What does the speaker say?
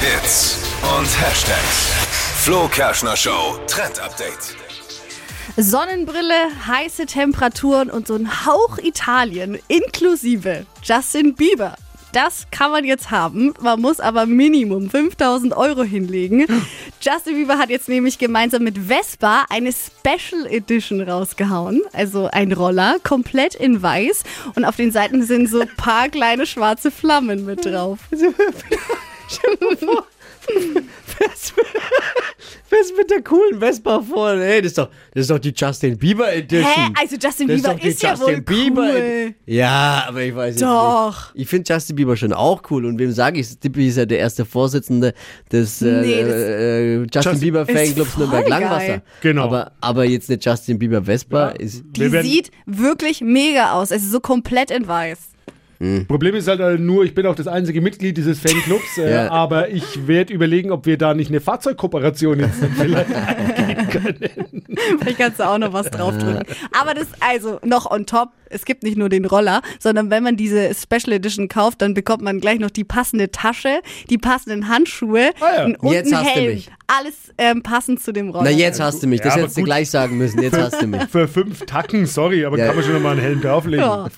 Hits und Hashtags. Flo Kerschner Show Trend Update. Sonnenbrille, heiße Temperaturen und so ein Hauch Italien inklusive Justin Bieber. Das kann man jetzt haben. Man muss aber Minimum 5000 Euro hinlegen. Justin Bieber hat jetzt nämlich gemeinsam mit Vespa eine Special Edition rausgehauen. Also ein Roller, komplett in weiß. Und auf den Seiten sind so ein paar kleine schwarze Flammen mit drauf. Was mit der coolen Vespa vorne? Hey, das ist doch, das ist doch die Justin Bieber Edition. Hä? Also Justin Das Bieber doch die ist ja wohl cool. Ja, aber ich weiß Doch. nicht. Ich finde Justin Bieber schon auch cool. Und wem sage ich? Tippi ist ja der erste Vorsitzende des äh, Nee, äh, Justin, Justin Bieber ist Fanclubs Nürnberg geil. Langwasser. Genau. Aber, aber jetzt eine Justin Bieber Vespa ist. Die sieht wirklich mega aus. Es ist so komplett in weiß. Problem ist halt äh, nur, ich bin auch das einzige Mitglied dieses Fanclubs, äh, Ja. aber ich werde überlegen, ob wir da nicht eine Fahrzeugkooperation jetzt vielleicht eingehen können. Vielleicht kannst du auch noch was draufdrücken. Aber das, also noch on top, es gibt nicht nur den Roller, sondern wenn man diese Special Edition kauft, dann bekommt man gleich noch die passende Tasche, die passenden Handschuhe Ah ja. und Jetzt einen hast du Helm. mich. Alles ähm, passend zu dem Roller. Na, jetzt hast du mich. Das Ja, hättest du gleich sagen müssen. Jetzt hast du mich. Für fünf Tacken, sorry, aber Ja. kann man schon noch mal einen Helm drauflegen. Ja.